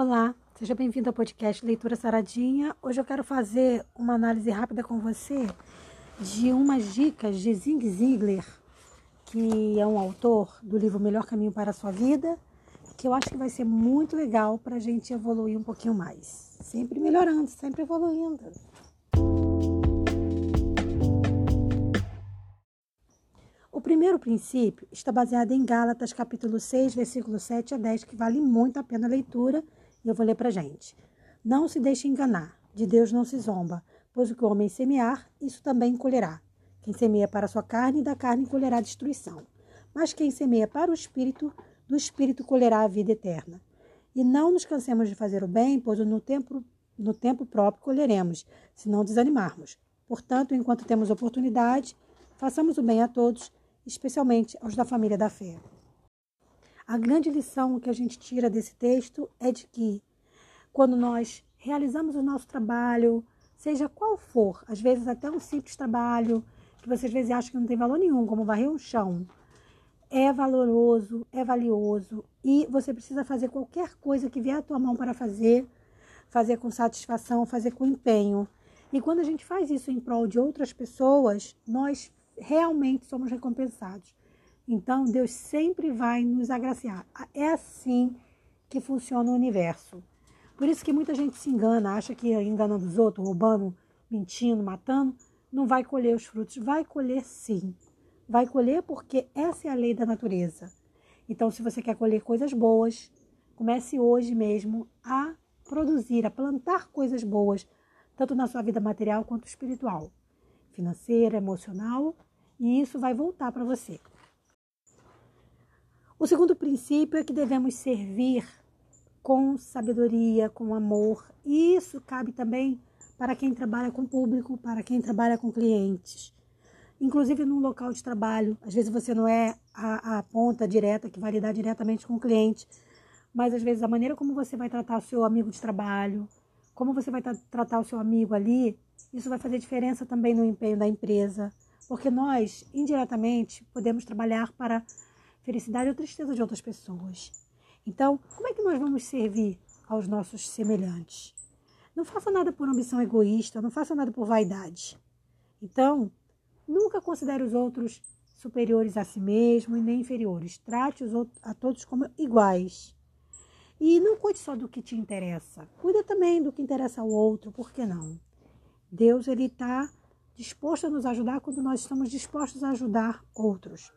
Olá, seja bem-vindo ao podcast Leitura Saradinha. Hoje eu quero fazer uma análise rápida com você de umas dicas de Zig Ziglar, que é um autor do livro Melhor Caminho para a Sua Vida, que eu acho que vai ser muito legal para a gente evoluir um pouquinho mais. Sempre melhorando, sempre evoluindo. O primeiro princípio está baseado em Gálatas, capítulo 6, versículo 7 a 10, que vale muito a pena a leitura eu vou ler para gente. Não se deixe enganar, de Deus não se zomba, pois o que o homem semear, isso também colherá. Quem semeia para a sua carne, da carne colherá destruição. Mas quem semeia para o espírito, do espírito colherá a vida eterna. E não nos cansemos de fazer o bem, pois no tempo, no tempo próprio colheremos, se não desanimarmos. Portanto, enquanto temos oportunidade, façamos o bem a todos, especialmente aos da família da fé. A grande lição que a gente tira desse texto é de que quando nós realizamos o nosso trabalho, seja qual for, às vezes até um simples trabalho, que você às vezes acha que não tem valor nenhum, como varrer um chão, é valoroso, é valioso e você precisa fazer qualquer coisa que vier à tua mão para fazer, fazer com satisfação, fazer com empenho. E quando a gente faz isso em prol de outras pessoas, nós realmente somos recompensados. Então, Deus sempre vai nos agraciar. É assim que funciona o universo. Por isso que muita gente se engana, acha que enganando os outros, roubando, mentindo, matando, não vai colher os frutos. Vai colher sim. Vai colher porque essa é a lei da natureza. Então, se você quer colher coisas boas, comece hoje mesmo a produzir, a plantar coisas boas, tanto na sua vida material quanto espiritual, financeira, emocional, e isso vai voltar para você. O segundo princípio é que devemos servir com sabedoria, com amor. E isso cabe também para quem trabalha com público, para quem trabalha com clientes. Inclusive no local de trabalho. Às vezes você não é a, a ponta direta que vai lidar diretamente com o cliente, mas às vezes a maneira como você vai tratar o seu amigo de trabalho, como você vai tra tratar o seu amigo ali, isso vai fazer diferença também no empenho da empresa. Porque nós, indiretamente, podemos trabalhar para felicidade ou tristeza de outras pessoas. Então, como é que nós vamos servir aos nossos semelhantes? Não faça nada por ambição egoísta, não faça nada por vaidade. Então, nunca considere os outros superiores a si mesmo e nem inferiores. Trate os outros, a todos como iguais. E não cuide só do que te interessa. Cuida também do que interessa ao outro, por que não? Deus ele está disposto a nos ajudar quando nós estamos dispostos a ajudar outros.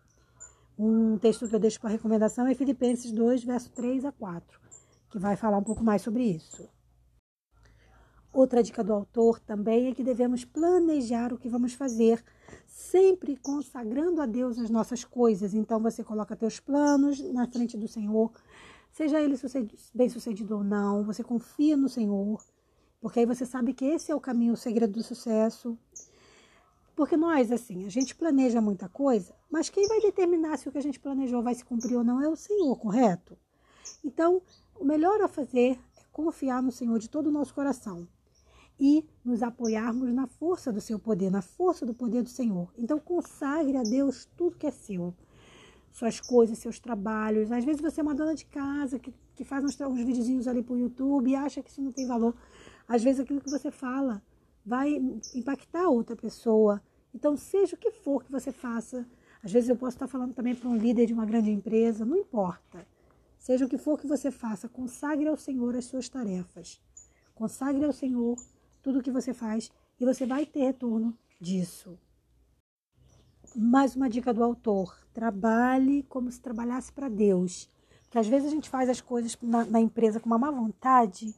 Um texto que eu deixo para recomendação é Filipenses 2, verso 3 a 4, que vai falar um pouco mais sobre isso. Outra dica do autor também é que devemos planejar o que vamos fazer, sempre consagrando a Deus as nossas coisas. Então você coloca teus planos na frente do Senhor, seja ele bem sucedido ou não, você confia no Senhor, porque aí você sabe que esse é o caminho, o segredo do sucesso. Porque nós, assim, a gente planeja muita coisa, mas quem vai determinar se o que a gente planejou vai se cumprir ou não é o Senhor, correto? Então, o melhor a fazer é confiar no Senhor de todo o nosso coração e nos apoiarmos na força do seu poder, na força do poder do Senhor. Então, consagre a Deus tudo que é seu. Suas coisas, seus trabalhos. Às vezes você é uma dona de casa que, que faz uns, uns videozinhos ali para o YouTube e acha que isso não tem valor. Às vezes aquilo que você fala vai impactar outra pessoa. Então, seja o que for que você faça, às vezes eu posso estar falando também para um líder de uma grande empresa, não importa. Seja o que for que você faça, consagre ao Senhor as suas tarefas. Consagre ao Senhor tudo o que você faz e você vai ter retorno disso. Mais uma dica do autor: trabalhe como se trabalhasse para Deus. Porque às vezes a gente faz as coisas na, na empresa com uma má vontade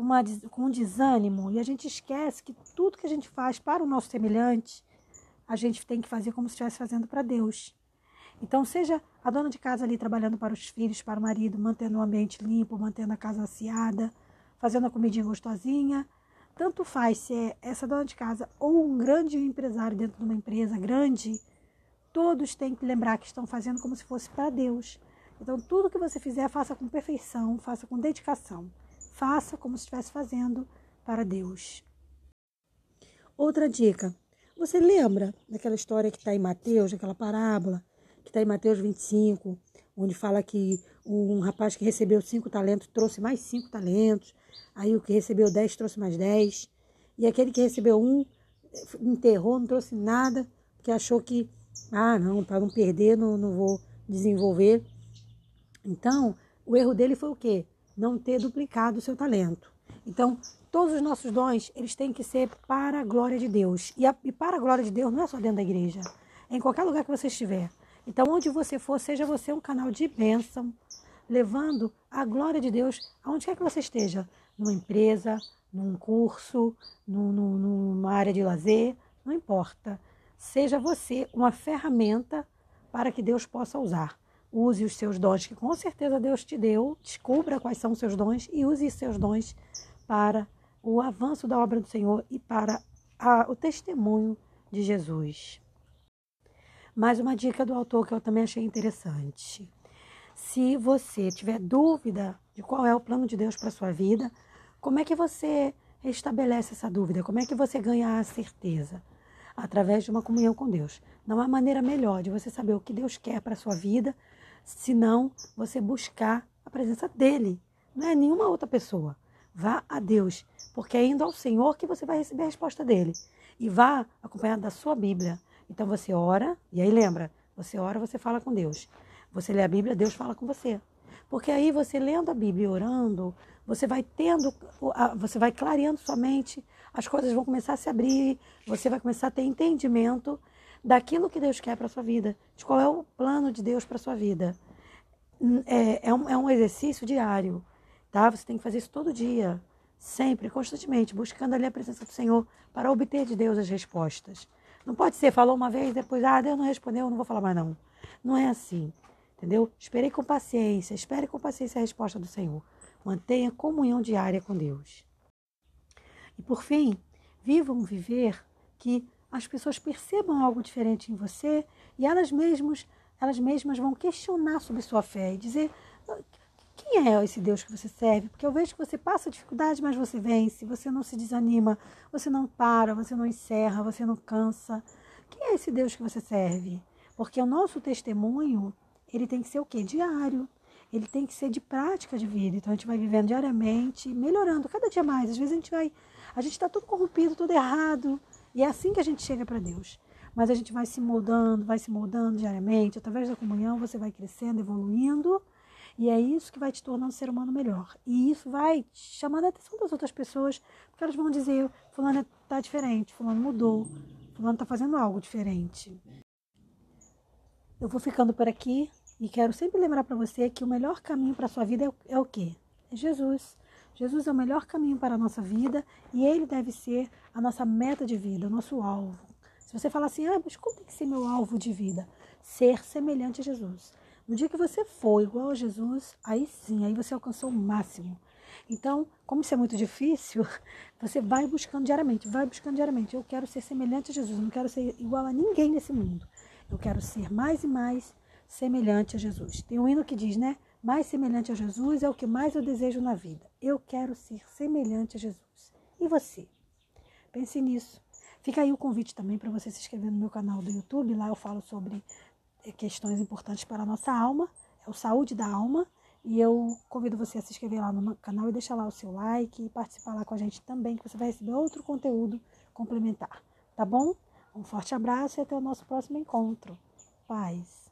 com, uma, com um desânimo e a gente esquece que tudo que a gente faz para o nosso semelhante, a gente tem que fazer como se estivesse fazendo para Deus. Então, seja a dona de casa ali trabalhando para os filhos, para o marido, mantendo o ambiente limpo, mantendo a casa aciada, fazendo a comidinha gostosinha, tanto faz se é essa dona de casa ou um grande empresário dentro de uma empresa grande, todos têm que lembrar que estão fazendo como se fosse para Deus. Então, tudo que você fizer, faça com perfeição, faça com dedicação. Faça como se estivesse fazendo para Deus. Outra dica. Você lembra daquela história que está em Mateus, daquela parábola, que está em Mateus 25, onde fala que um rapaz que recebeu cinco talentos trouxe mais cinco talentos, aí o que recebeu dez trouxe mais dez, e aquele que recebeu um enterrou, não trouxe nada, porque achou que, ah, não, para não perder, não, não vou desenvolver. Então, o erro dele foi o quê? Não ter duplicado o seu talento. Então, todos os nossos dons, eles têm que ser para a glória de Deus. E, a, e para a glória de Deus não é só dentro da igreja, é em qualquer lugar que você estiver. Então, onde você for, seja você um canal de bênção, levando a glória de Deus aonde quer que você esteja, numa empresa, num curso, num, num, numa área de lazer, não importa. Seja você uma ferramenta para que Deus possa usar. Use os seus dons, que com certeza Deus te deu, descubra quais são os seus dons e use os seus dons para o avanço da obra do Senhor e para a, o testemunho de Jesus. Mais uma dica do autor que eu também achei interessante. Se você tiver dúvida de qual é o plano de Deus para sua vida, como é que você estabelece essa dúvida? Como é que você ganha a certeza? Através de uma comunhão com Deus. Não há maneira melhor de você saber o que Deus quer para a sua vida, senão você buscar a presença dele. Não é nenhuma outra pessoa. Vá a Deus, porque é indo ao Senhor que você vai receber a resposta dele. E vá acompanhado da sua Bíblia. Então você ora, e aí lembra, você ora, você fala com Deus. Você lê a Bíblia, Deus fala com você. Porque aí você lendo a Bíblia e orando, você vai tendo, você vai clareando sua mente, as coisas vão começar a se abrir, você vai começar a ter entendimento daquilo que Deus quer para sua vida, de qual é o plano de Deus para sua vida. É, é, um, é um exercício diário, tá? Você tem que fazer isso todo dia, sempre, constantemente, buscando ali a presença do Senhor para obter de Deus as respostas. Não pode ser, falou uma vez, depois, ah, Deus não respondeu, não vou falar mais não. Não é assim. Entendeu? Esperei com paciência, espere com paciência a resposta do Senhor. Mantenha comunhão diária com Deus. E por fim, viva um viver que as pessoas percebam algo diferente em você e elas mesmas, elas mesmas vão questionar sobre sua fé e dizer quem é esse Deus que você serve? Porque eu vejo que você passa dificuldade, mas você vence, você não se desanima, você não para, você não encerra, você não cansa. Quem é esse Deus que você serve? Porque o nosso testemunho ele tem que ser o quê? Diário. Ele tem que ser de prática de vida. Então a gente vai vivendo diariamente, melhorando cada dia mais. Às vezes a gente vai, a gente está tudo corrompido, tudo errado. E é assim que a gente chega para Deus. Mas a gente vai se moldando, vai se moldando diariamente. Através da comunhão você vai crescendo, evoluindo. E é isso que vai te tornando um ser humano melhor. E isso vai chamando a atenção das outras pessoas, porque elas vão dizer: Fulano está diferente, Fulano mudou, Fulano está fazendo algo diferente. Eu vou ficando por aqui. E quero sempre lembrar para você que o melhor caminho para a sua vida é, é o quê? É Jesus. Jesus é o melhor caminho para a nossa vida e ele deve ser a nossa meta de vida, o nosso alvo. Se você falar assim, ah, mas qual tem que ser meu alvo de vida? Ser semelhante a Jesus. No dia que você for igual a Jesus, aí sim, aí você alcançou o máximo. Então, como isso é muito difícil, você vai buscando diariamente, vai buscando diariamente. Eu quero ser semelhante a Jesus, não quero ser igual a ninguém nesse mundo. Eu quero ser mais e mais semelhante a Jesus. Tem um hino que diz, né? Mais semelhante a Jesus é o que mais eu desejo na vida. Eu quero ser semelhante a Jesus. E você? Pense nisso. Fica aí o convite também para você se inscrever no meu canal do YouTube. Lá eu falo sobre eh, questões importantes para a nossa alma. É o Saúde da Alma. E eu convido você a se inscrever lá no canal e deixar lá o seu like e participar lá com a gente também, que você vai receber outro conteúdo complementar. Tá bom? Um forte abraço e até o nosso próximo encontro. Paz.